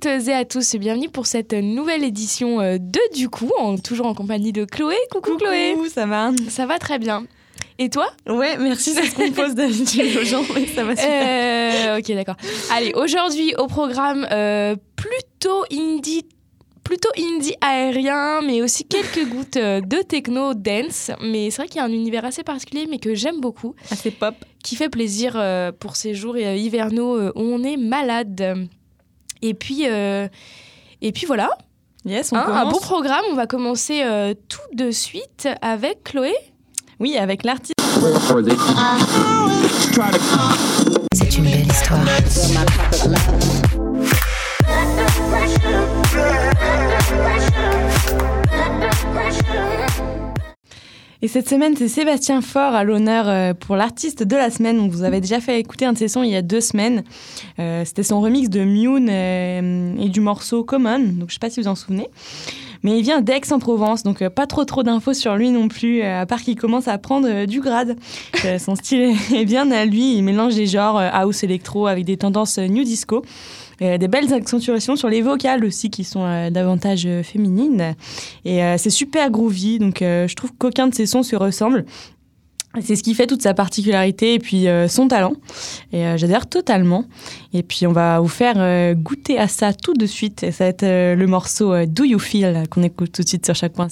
toutes et à tous, bienvenue pour cette nouvelle édition euh, de Du coup, en, toujours en compagnie de Chloé. Coucou, Chloé ça va Ça va très bien. Et toi? Ouais, merci, c'est ce qu'on pose d'habitude aux gens, mais ça va super. Euh, ok, d'accord. Allez, aujourd'hui au programme euh, plutôt indie plutôt indie aérien, mais aussi quelques gouttes euh, de techno dance. Mais c'est vrai qu'il y a un univers assez particulier, mais que j'aime beaucoup. Assez pop. Qui fait plaisir pour ces jours hivernaux où on est malade. Et puis, euh, et puis voilà, Yes, on Hein, un beau programme. On va commencer euh, tout de suite avec Chloé. Oui, avec l'artiste. C'est une belle histoire. Et cette semaine, c'est Sébastien Faure à l'honneur euh, pour l'artiste de la semaine. On vous avait déjà fait écouter un de ses sons il y a deux semaines. Euh, C'était son remix de Mune euh, et du morceau Common. Donc, je sais pas si vous en souvenez. Mais il vient d'Aix-en-Provence, donc euh, pas trop trop d'infos sur lui non plus, euh, à part qu'il commence à prendre euh, du grade. Son style est- bien à lui, il mélange des genres house électro avec des tendances new disco. Euh, des belles accentuations sur les vocales aussi qui sont euh, davantage euh, féminines. Et c'est super groovy, donc je trouve qu'aucun de ses sons se ressemble. C'est ce qui fait toute sa particularité et puis euh, son talent. Et euh, j'adhère totalement. Et puis on va vous faire euh, goûter à ça tout de suite. Et ça va être euh, le morceau euh, Do You Feel qu'on écoute tout de suite sur chaque point.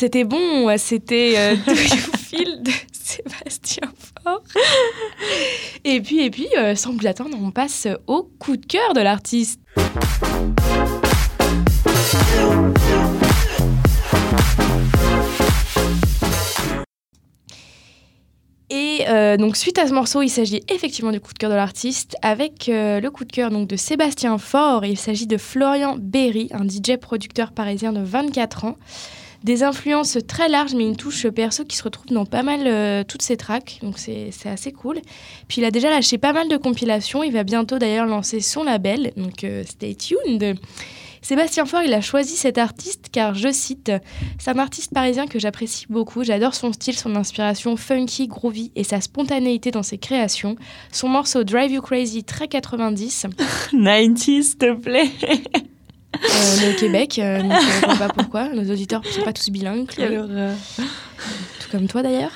C'était bon. C'était euh, Do You de Sébastien Faure. Et puis, et puis euh, sans plus attendre, on passe au coup de cœur de l'artiste. Et euh, donc suite à ce morceau, il s'agit effectivement du coup de cœur de l'artiste avec euh, le coup de cœur donc de Sébastien Faure. Il s'agit de Florian Berry, un DJ producteur parisien de 24 ans. Des influences très larges, mais une touche perso qui se retrouve dans pas mal euh, toutes ses tracks, donc c'est assez cool. Puis il a déjà lâché pas mal de compilations, il va bientôt d'ailleurs lancer son label, donc euh, stay tuned. Sébastien Faure, il a choisi cet artiste car, je cite, c'est un artiste parisien que j'apprécie beaucoup. J'adore son style, son inspiration funky, groovy et sa spontanéité dans ses créations. Son morceau Drive You Crazy, très 90, 90, s'il te plaît. euh, mais au Québec, euh, donc, euh, je vois pas pourquoi. Nos auditeurs ne sont pas tous bilingues, tout comme toi d'ailleurs.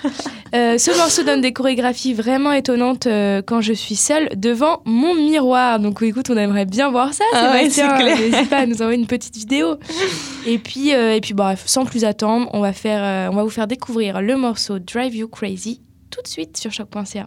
Euh, ce morceau donne des chorégraphies vraiment étonnantes euh, quand je suis seule devant mon miroir. Donc écoute, on aimerait bien voir ça, Ah ouais. N'hésite pas à nous envoyer une petite vidéo. Et puis, euh, et puis bref, sans plus attendre, on va, faire, euh, on va vous faire découvrir le morceau Drive You Crazy tout de suite sur choc.ca.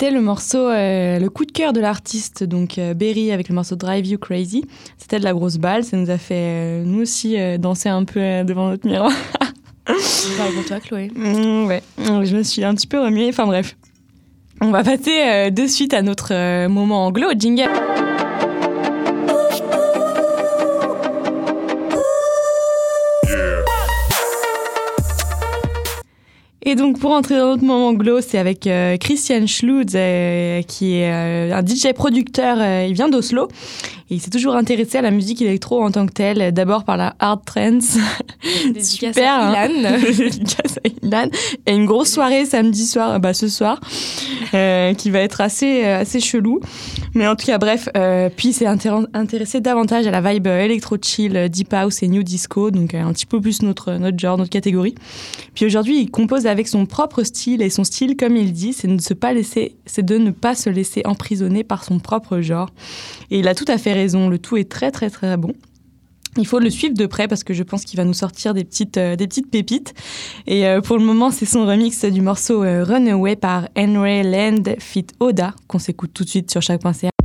c'était le morceau, euh, le coup de cœur de l'artiste, donc euh, Berry avec le morceau Drive You Crazy. C'était de la grosse balle, ça nous a fait euh, nous aussi danser un peu devant notre miroir. Parle pour toi, Chloé. Mm, ouais, je me suis un petit peu remuée, enfin bref. On va passer de suite à notre moment anglo, jingle. Et donc pour entrer dans notre moment anglo, c'est avec euh, Christian Schlutz, euh, qui est euh, un DJ producteur, il vient d'Oslo. Et il s'est toujours intéressé à la musique électro en tant que telle, d'abord par la hard trance. Super, à hein. Ilan. À Ilan. Et une grosse soirée samedi soir, bah ce soir, euh, qui va être assez, euh, assez chelou. Mais en tout cas, bref, euh, puis il s'est intér- intéressé davantage à la vibe électro-chill, deep house et new disco, donc un petit peu plus notre, notre genre, notre catégorie. Puis aujourd'hui, il compose avec son propre style, et son style, comme il dit, c'est de, ne se pas laisser, c'est de ne pas se laisser emprisonner par son propre genre. Et il a tout à fait le tout est très très très bon. Il faut le suivre de près parce que je pense qu'il va nous sortir des petites, euh, des petites pépites. Et euh, pour le moment, c'est son remix du morceau euh, Runaway par Henry Land Fit Oda qu'on s'écoute tout de suite sur chaque.ca.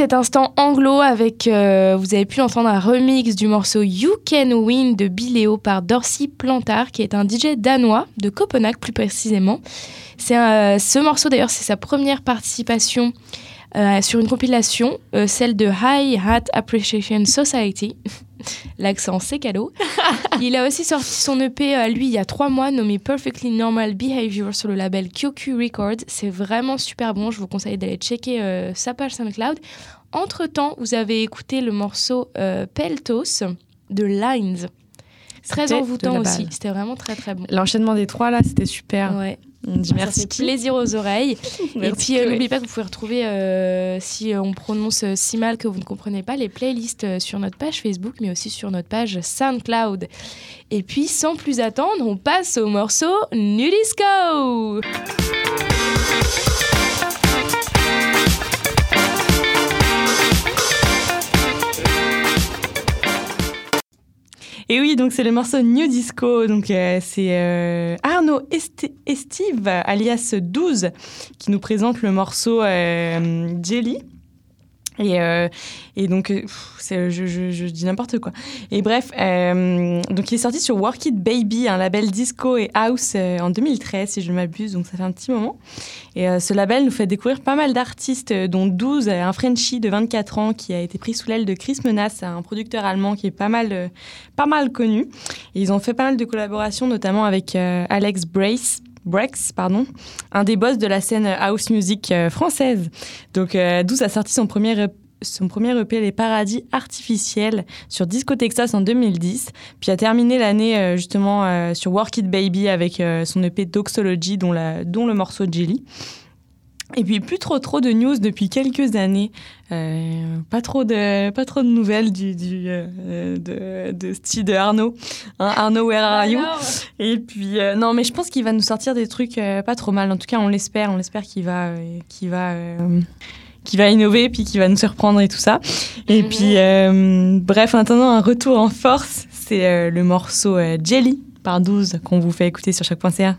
cet instant anglo avec, euh, vous avez pu entendre un remix du morceau You Can Win de Biléo par Dorsey Plantard, qui est un DJ danois, de Copenhague plus précisément. C'est ce morceau d'ailleurs, c'est sa première participation euh, sur une compilation, euh, celle de High Hat Appreciation Society. L'accent, c'est cadeau. il a aussi sorti son EP à lui il y a trois mois, nommé Perfectly Normal Behavior sur le label QQ Records. C'est vraiment super bon. Je vous conseille d'aller checker euh, sa page SoundCloud. Entre temps, vous avez écouté le morceau euh, Peltos de Lines. Très envoûtant aussi. C'était vraiment très très bon. L'enchaînement des trois là, c'était super. Ouais. On dit Ça merci. fait plaisir aux oreilles. Et puis, euh, n'oubliez pas que vous pouvez retrouver, euh, si euh, on prononce euh, si mal que vous ne comprenez pas, les playlists sur notre page Facebook, mais aussi sur notre page SoundCloud. Et puis, sans plus attendre, on passe au morceau Nudisco Et oui, donc c'est le morceau New Disco. Donc euh, c'est euh, Arnaud Esti- Estive, alias 12, qui nous présente le morceau euh, Jelly. Et, euh, et donc, euh, je, dis n'importe quoi. Et bref, euh, donc il est sorti sur Work It Baby, un label disco et house en 2013, si je ne m'abuse, donc ça fait un petit moment. Et ce label nous fait découvrir pas mal d'artistes, dont 12, euh, un Frenchie de 24 ans qui a été pris sous l'aile de Chris Menace, un producteur allemand qui est pas mal, pas mal connu. Et ils ont fait pas mal de collaborations, notamment avec Alex Brace. Brex, pardon, un des boss de la scène house music euh, française. Donc, euh, 12 a sorti son premier, son premier EP, Les Paradis Artificiels, sur Disco Texas en 2010, puis a terminé l'année euh, justement euh, sur Work It Baby avec son EP Doxology, dont, la, dont le morceau Jelly. Et puis plus trop trop de news depuis quelques années, Euh, pas trop de pas trop de nouvelles du, du euh, de de style de Arnaud, Hein, Arnaud Where Are You? Et puis euh, non mais je pense qu'il va nous sortir des trucs euh, pas trop mal. En tout cas on l'espère, on l'espère qu'il va euh, qu'il va euh, qu'il va innover puis qu'il va nous surprendre et tout ça. Et Mhm. puis euh, bref en attendant un retour en force, c'est le morceau Jelly par 12 qu'on vous fait écouter sur chaque.ca.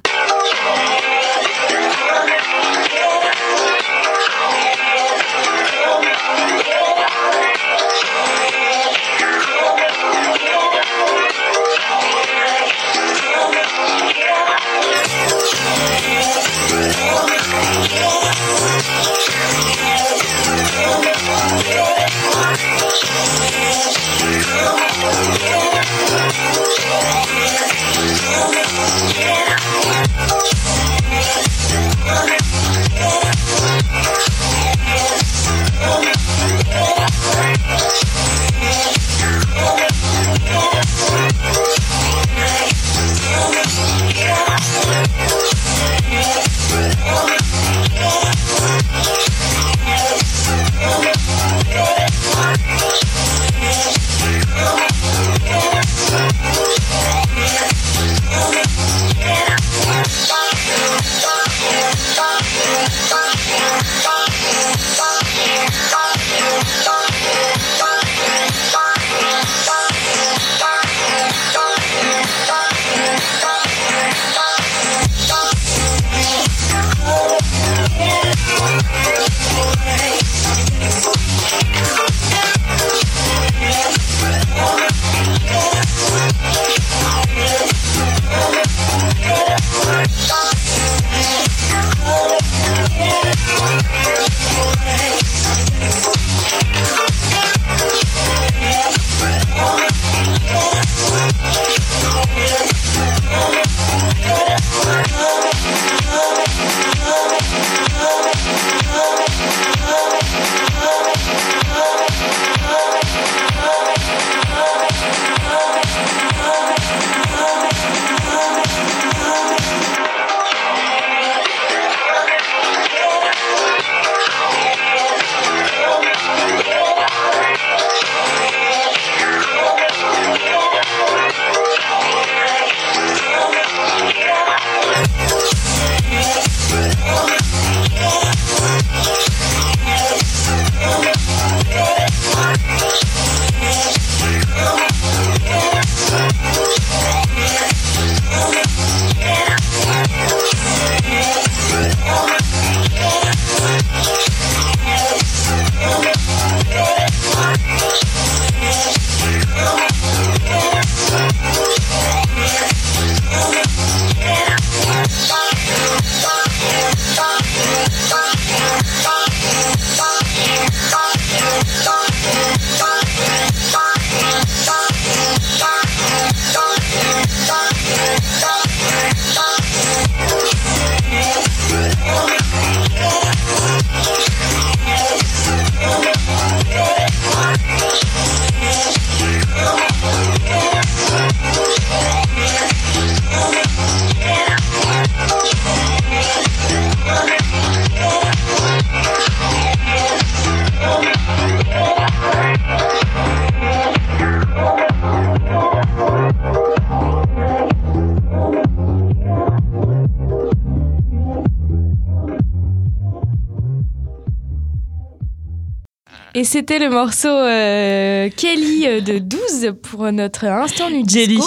c'était le morceau euh, Kelly euh, de 12 pour notre instant nu. Jelly.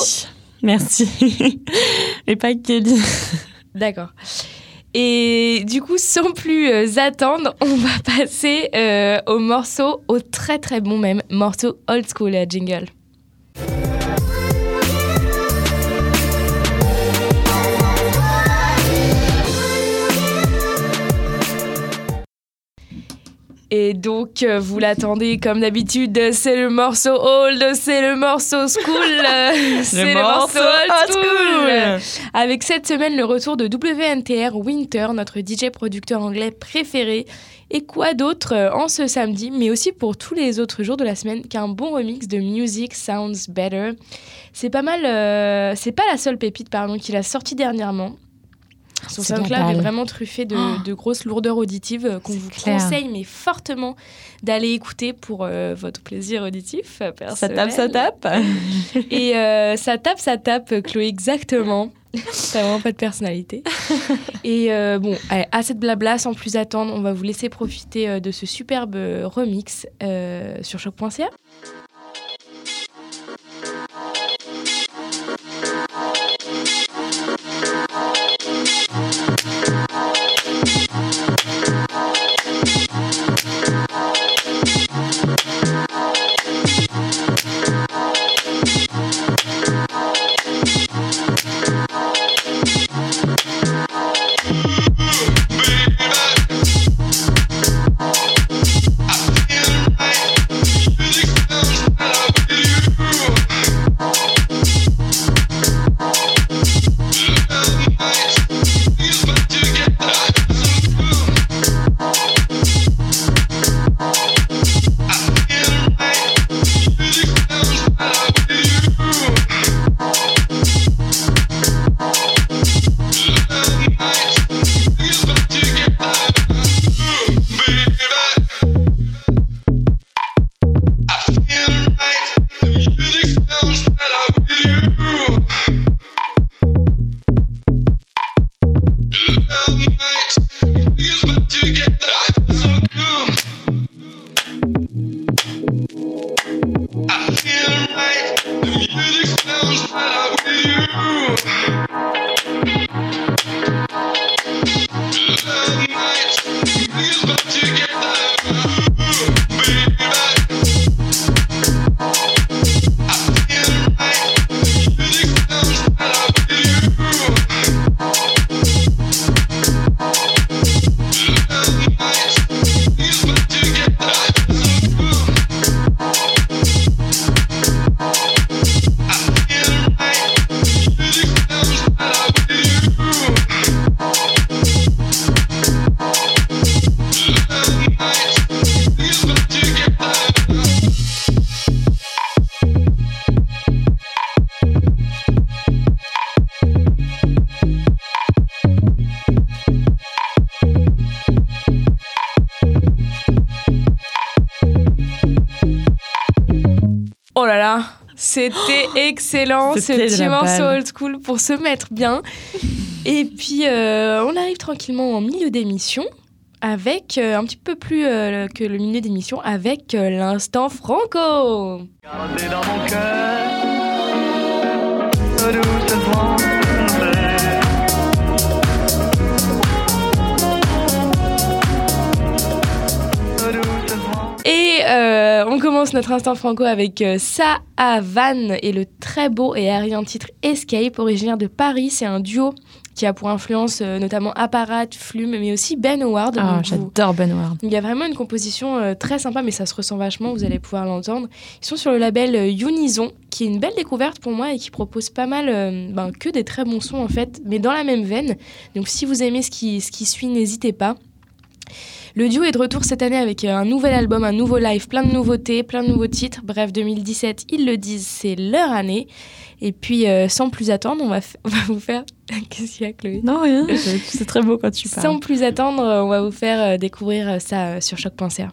Merci. Et pas Kelly. D'accord. Et du coup, sans plus euh, attendre, on va passer euh, au morceau, au très très bon même morceau old school euh, jingle. Et donc, euh, vous l'attendez comme d'habitude, c'est le morceau old, c'est le morceau school, euh, c'est le, morceau old school. Avec cette semaine le retour de WNTR Winter, notre DJ producteur anglais préféré. Et quoi d'autre euh, en ce samedi, mais aussi pour tous les autres jours de la semaine, qu'un bon remix de Music Sounds Better. C'est pas mal, c'est pas la seule pépite pardon qu'il a sorti dernièrement. Son SoundCloud est vraiment truffé de, Oh. de grosses lourdeurs auditives euh, qu'on vous clair. conseille, mais fortement d'aller écouter pour euh, votre plaisir auditif. euh, Ça tape, ça tape. Et euh, ça tape, ça tape, Chloé, exactement. T'as vraiment pas de personnalité. Et euh, bon, allez, assez de blabla, sans plus attendre, on va vous laisser profiter de ce superbe remix euh, sur choc.ca. excellent ce petit morceau old school pour se mettre bien. Et puis euh, on arrive tranquillement en milieu d'émission avec euh, un petit peu plus euh, que le milieu d'émission avec euh, l'instant franco. Gardez dans mon cœur euh, on commence notre instant franco avec euh, Sa Havane et le très beau et aérien titre Escape, originaire de Paris. C'est un duo qui a pour influence euh, notamment Apparat, Flume, mais aussi Ben Howard. Ah, J'adore Ben Ward. Il y a vraiment une composition euh, très sympa, mais ça se ressent vachement, vous allez pouvoir l'entendre. Ils sont sur le label euh, Unison, qui est une belle découverte pour moi et qui propose pas mal, ben, que des très bons sons en fait, mais dans la même veine. Donc si vous aimez ce qui, ce qui suit, n'hésitez pas. Le duo est de retour cette année avec euh, un nouvel album, un nouveau live, plein de nouveautés, plein de nouveaux titres. Bref, 2017, ils le disent, c'est leur année. Et puis, euh, sans plus attendre, on va, f- on va vous faire... Qu'est-ce qu'il y a, Chloé? Non, rien. C'est très beau quand tu parles. Sans plus attendre, euh, on va vous faire découvrir ça sur choc.ca.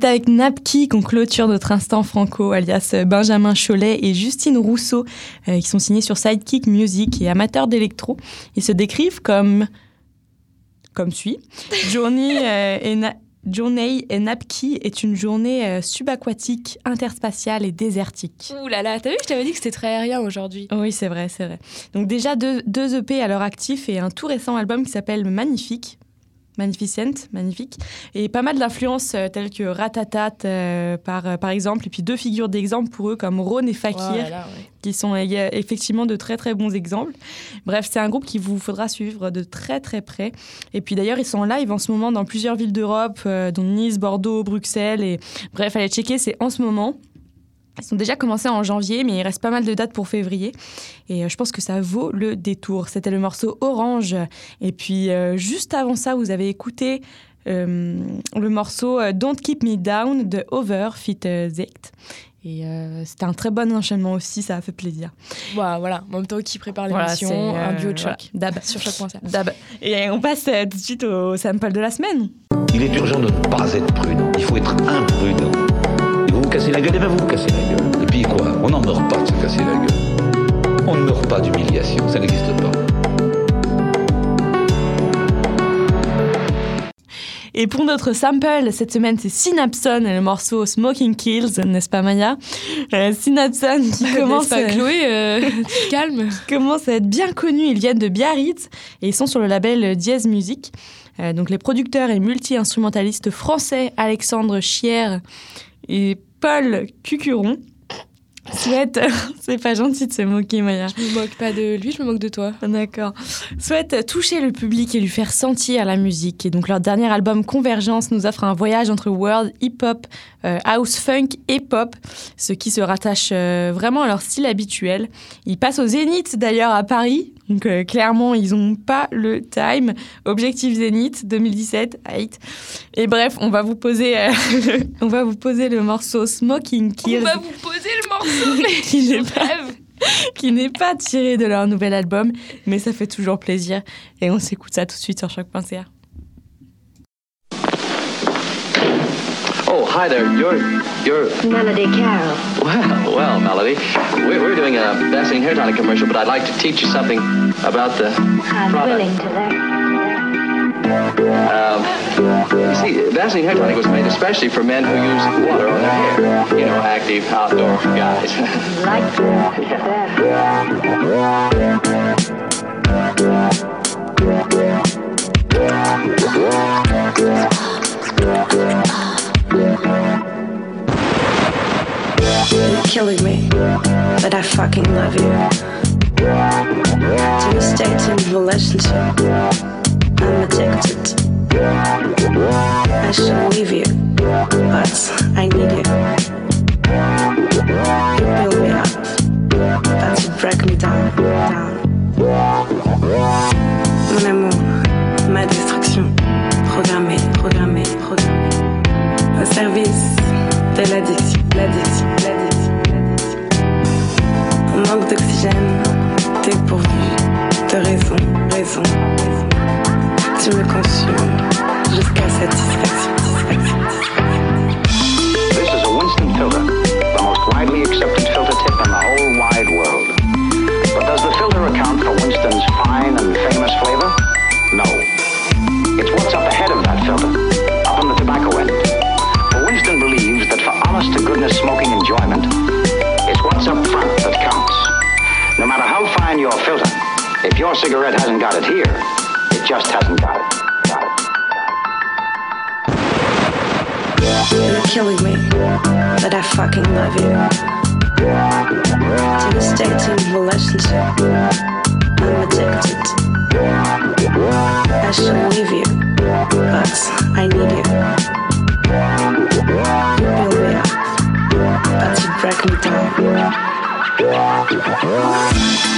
c'est avec Napki qu'on clôture notre instant franco, alias Benjamin Cholet et Justine Rousseau, euh, qui sont signés sur Sidekick Music et amateurs d'électro. Ils se décrivent comme, comme suit. Journey, euh, et Na- Journey et Napki est une journée euh, subaquatique, interspatiale et désertique. Ouh là là, t'as vu, je t'avais dit que c'était très aérien aujourd'hui. Oui, c'est vrai, c'est vrai. Donc déjà deux, deux EP à leur actif et un tout récent album qui s'appelle Magnifique. Magnificent, magnifique. Et pas mal d'influences euh, telles que Ratatat, euh, par, euh, par exemple, et puis deux figures d'exemple pour eux comme Ron et Fakir, Voilà, ouais. qui sont effectivement de très très bons exemples. Bref, c'est un groupe qu'il vous faudra suivre de très très près. Et puis d'ailleurs, ils sont en live en ce moment dans plusieurs villes d'Europe, dont Nice, Bordeaux, Bruxelles. Et bref, allez checker, c'est en ce moment. Ils sont déjà commencés en janvier, mais il reste pas mal de dates pour février. Et euh, je pense que ça vaut le détour. C'était le morceau Orange. Et puis euh, juste avant ça, vous avez écouté euh, le morceau Don't Keep Me Down de Over Fit Zect. Et euh, c'était un très bon enchaînement aussi, ça a fait plaisir. Voilà, voilà. En même temps, qui prépare Voilà, l'émission, c'est, un duo de voilà. choc. Dab. Sur choc.ca. Dab. Et on passe euh, tout de suite au sample de la semaine. Il est urgent de ne pas être prudent. Il faut être imprudent. Et vous cassez la gueule, et bien vous vous cassez la gueule. Et puis quoi On n'en meurt pas de se casser la gueule. On ne meurt pas d'humiliation, ça n'existe pas. Et pour notre sample, cette semaine, c'est Synapson et le morceau Smoking Kills, n'est-ce pas Maya Euh, Synapson qui commence, N'est-ce pas, euh, Chloé, euh, calme. commence à être bien connus. Ils viennent de Biarritz et ils sont sur le label Diez Music. Euh, donc les producteurs et multi-instrumentalistes français Alexandre Chier et Paul Cucuron souhaitent... c'est pas gentil de se moquer Maya. Je me moque pas de lui, je me moque de toi. D'accord. Souhaite toucher le public et lui faire sentir la musique. Et donc leur dernier album Convergence nous offre un voyage entre world, hip-hop, euh, house, funk et pop, ce qui se rattache euh, vraiment à leur style habituel. Ils passent au Zénith d'ailleurs à Paris. Donc euh, clairement, ils n'ont pas le time. Objectif Zénith 2017, hate. Et bref, on va vous poser, euh, le- on va vous poser le morceau Smoking Kills On va vous poser le morceau, mais qui n'est pas qui n'est pas tiré de leur nouvel album, mais ça fait toujours plaisir. Et on s'écoute ça tout de suite sur choc.ca. Oh, hi there. You're, you're. Melody Carroll. Well, well, Melody. We're, we're doing a Vaseline hair tonic commercial, but I'd like to teach you something about the I'm product. willing to learn. Um, you see, Vaseline hair tonic was made especially for men who use water on their hair. You know, active outdoor guys. Like that. You're killing me, but I fucking love you. To a state in relationship, I'm addicted. I should leave you, but I need you. You build me up, but you break me down, down. Mon amour, ma destruction, programmée, programmée, programmée. Au service de l'addiction, l'addiction, l'addiction. On manque d'oxygène, t'es pourvu de raison, raison, raison. Tu me consumes jusqu'à satisfaction, satisfaction, satisfaction. This is a Winston filter, the most widely accepted filter tip in the whole wide world. But does the filter account for Winston's fine and famous flavor? No. It's what's up your cigarette hasn't got it here, it just hasn't got it. Got it. You're killing me, but I fucking love you. To state in relationship, I'm addicted. I should leave you, but I need you. You build me up, but you break me down.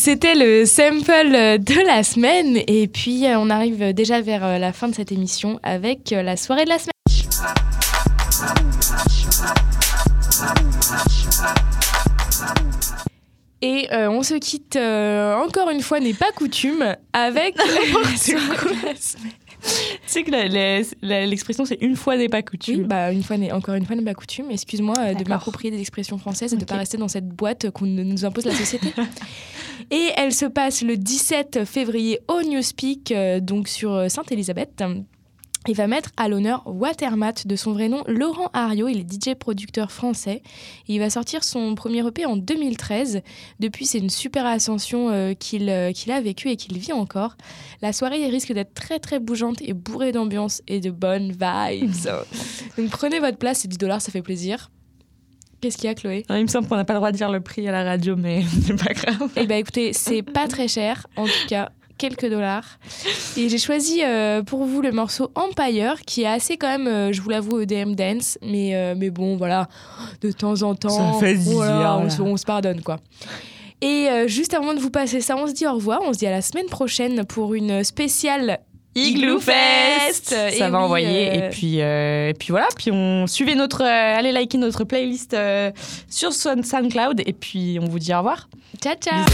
C'était le sample de la semaine. Et puis, euh, on arrive déjà vers euh, la fin de cette émission avec euh, la soirée de la semaine. Et euh, on se quitte euh, encore une fois, n'est pas coutume, avec la soirée de la semaine. Tu sais que l'expression c'est une fois n'est pas Oui, coutume. bah, une fois n'est encore une fois n'est pas coutume. Excuse-moi euh, de m'approprier des expressions françaises et de Ok. pas rester dans cette boîte qu'on nous impose la société. et elle se passe le 17 février au Newspeak, euh, donc sur euh, Sainte-Élisabeth. Il va mettre à l'honneur Watermat de son vrai nom Laurent Ario, il est DJ producteur français. Il va sortir son premier EP en 2013. Depuis, c'est une super ascension euh, qu'il euh, qu'il a vécue et qu'il vit encore. La soirée risque d'être très très bougeante et bourrée d'ambiance et de bonnes vibes. Donc prenez votre place, c'est 10 dollars, ça fait plaisir. Qu'est-ce qu'il y a, Chloé Non, il me semble qu'on n'a pas le droit de dire le prix à la radio, mais c'est pas grave. Eh ben écoutez, c'est pas très cher, en tout cas quelques dollars. Et j'ai choisi euh, pour vous le morceau Empire, qui est assez quand même, euh, je vous l'avoue, EDM dance, mais, euh, mais bon, voilà, de temps en temps, Ça fait voilà, on, se, on se pardonne quoi. Et juste avant de vous passer ça, on se dit au revoir, on se dit à la semaine prochaine pour une spéciale Igloo Fest. Ça Et va oui, envoyer. euh, Et, puis, euh, et puis voilà. Puis on suivez notre. euh, allez liker notre playlist euh, sur Sound- SoundCloud. Et puis on vous dit au revoir. Ciao, ciao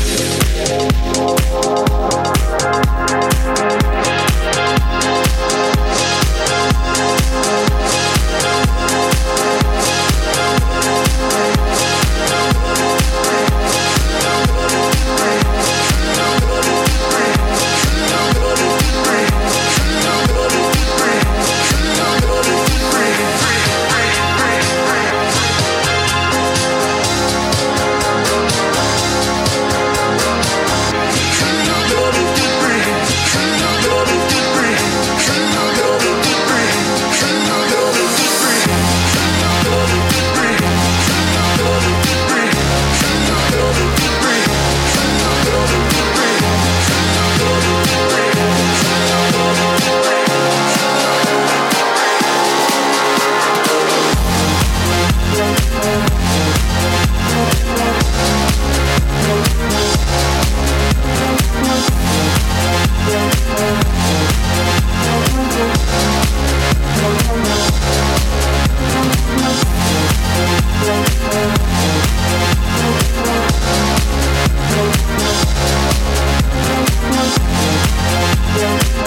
Yeah.